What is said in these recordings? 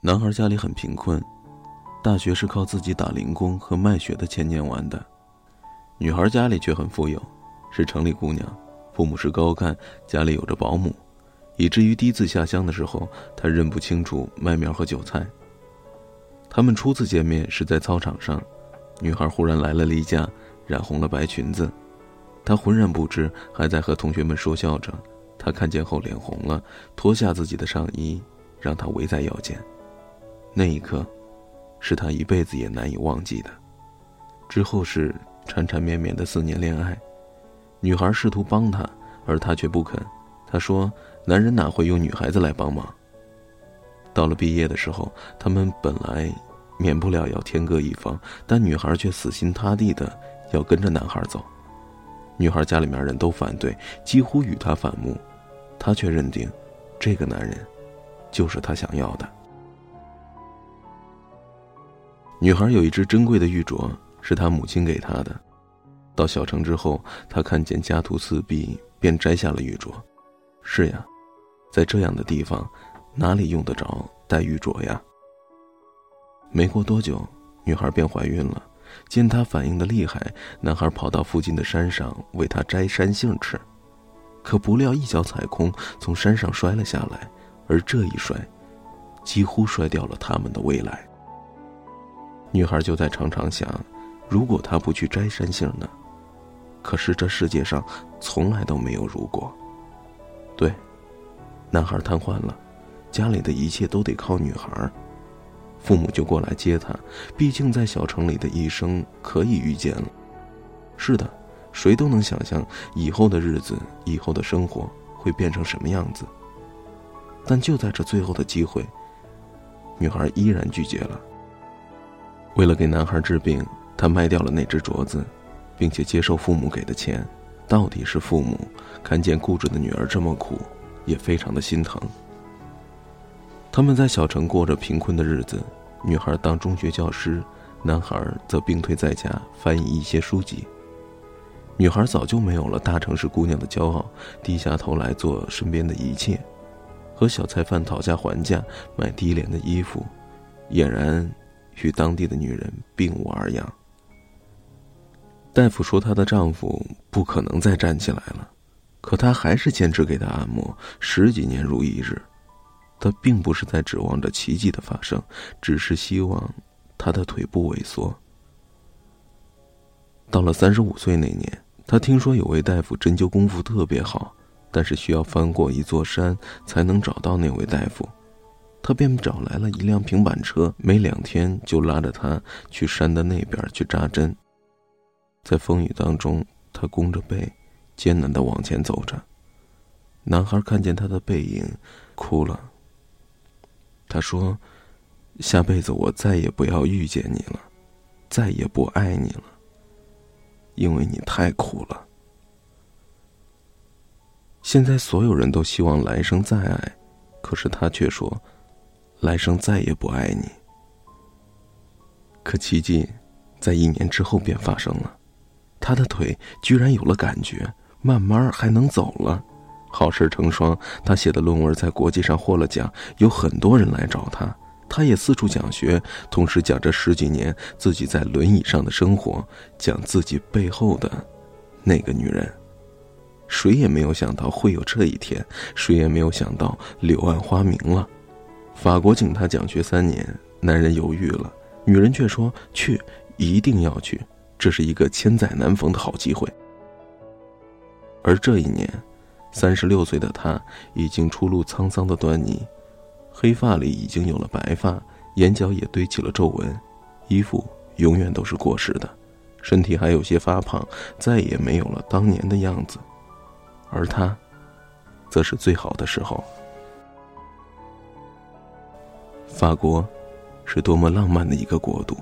男孩家里很贫困，大学是靠自己打零工和卖血的钱念完的。女孩家里却很富有，是城里姑娘，父母是高干，家里有着保姆，以至于第一次下乡的时候，她认不清楚麦苗和韭菜。他们初次见面是在操场上，女孩忽然来了例假，染红了白裙子，她浑然不知，还在和同学们说笑着。他看见后脸红了，脱下自己的上衣，让她围在腰间。那一刻，是他一辈子也难以忘记的。之后是缠缠绵绵的四年恋爱，女孩试图帮他，而他却不肯。他说：“男人哪会用女孩子来帮忙？”到了毕业的时候，他们本来免不了要天各一方，但女孩却死心塌地的要跟着男孩走。女孩家里面人都反对，几乎与他反目，他却认定，这个男人，就是他想要的。女孩有一只珍贵的玉镯，是她母亲给她的。到小城之后，她看见家徒四壁，便摘下了玉镯。是呀，在这样的地方，哪里用得着戴玉镯呀？没过多久，女孩便怀孕了。见她反应的厉害，男孩跑到附近的山上为她摘山杏吃，可不料一脚踩空，从山上摔了下来。而这一摔，几乎摔掉了他们的未来。女孩就在常常想，如果她不去摘山杏呢？可是这世界上从来都没有如果。对，男孩瘫痪了，家里的一切都得靠女孩。父母就过来接他，毕竟在小城里的一生可以预见了。是的，谁都能想象以后的日子、以后的生活会变成什么样子。但就在这最后的机会，女孩依然拒绝了。为了给男孩治病，他卖掉了那只镯子，并且接受父母给的钱。到底是父母看见固执的女儿这么苦，也非常的心疼。他们在小城过着贫困的日子，女孩当中学教师，男孩则病退在家翻译一些书籍。女孩早就没有了大城市姑娘的骄傲，低下头来做身边的一切，和小菜贩讨价还价买低廉的衣服，俨然。与当地的女人并无二样。大夫说她的丈夫不可能再站起来了，可她还是坚持给他按摩，十几年如一日。她并不是在指望着奇迹的发生，只是希望她的腿部萎缩。到了三十五岁那年，她听说有位大夫针灸功夫特别好，但是需要翻过一座山才能找到那位大夫。他便找来了一辆平板车，没两天就拉着他去山的那边去扎针。在风雨当中，他弓着背，艰难的往前走着。男孩看见他的背影，哭了。他说：“下辈子我再也不要遇见你了，再也不爱你了，因为你太苦了。”现在所有人都希望来生再爱，可是他却说。来生再也不爱你。可奇迹，在一年之后便发生了，他的腿居然有了感觉，慢慢还能走了。好事成双，他写的论文在国际上获了奖，有很多人来找他，他也四处讲学，同时讲这十几年自己在轮椅上的生活，讲自己背后的那个女人。谁也没有想到会有这一天，谁也没有想到柳暗花明了。法国请他讲学三年，男人犹豫了，女人却说去，一定要去，这是一个千载难逢的好机会。而这一年，三十六岁的他已经初露沧桑的端倪，黑发里已经有了白发，眼角也堆起了皱纹，衣服永远都是过时的，身体还有些发胖，再也没有了当年的样子，而他，则是最好的时候。法国，是多么浪漫的一个国度。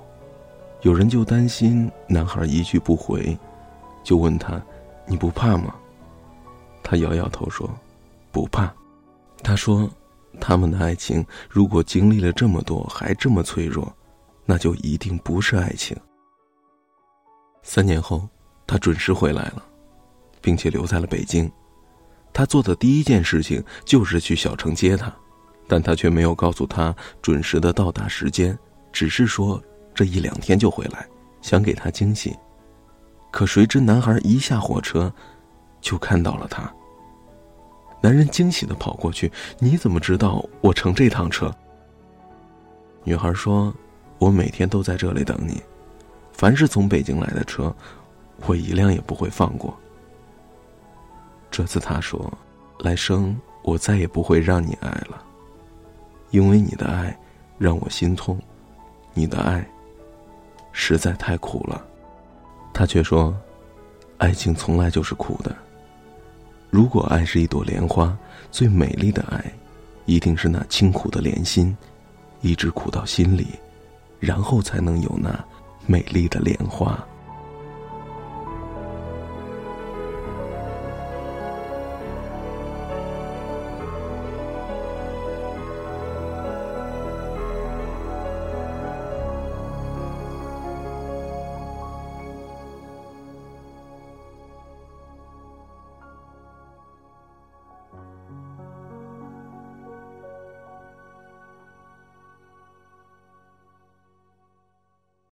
有人就担心男孩一去不回，就问他：“你不怕吗？”他摇摇头说：“不怕。”他说：“他们的爱情如果经历了这么多还这么脆弱，那就一定不是爱情。”三年后，他准时回来了，并且留在了北京。他做的第一件事情就是去小城接她。但他却没有告诉他准时的到达时间，只是说这一两天就回来，想给他惊喜。可谁知男孩一下火车，就看到了他。男人惊喜的跑过去：“你怎么知道我乘这趟车？”女孩说：“我每天都在这里等你，凡是从北京来的车，我一辆也不会放过。”这次他说：“来生我再也不会让你爱了，因为你的爱让我心痛，你的爱实在太苦了。”他却说：“爱情从来就是苦的。如果爱是一朵莲花，最美丽的爱，一定是那清苦的莲心，一直苦到心里，然后才能有那美丽的莲花。”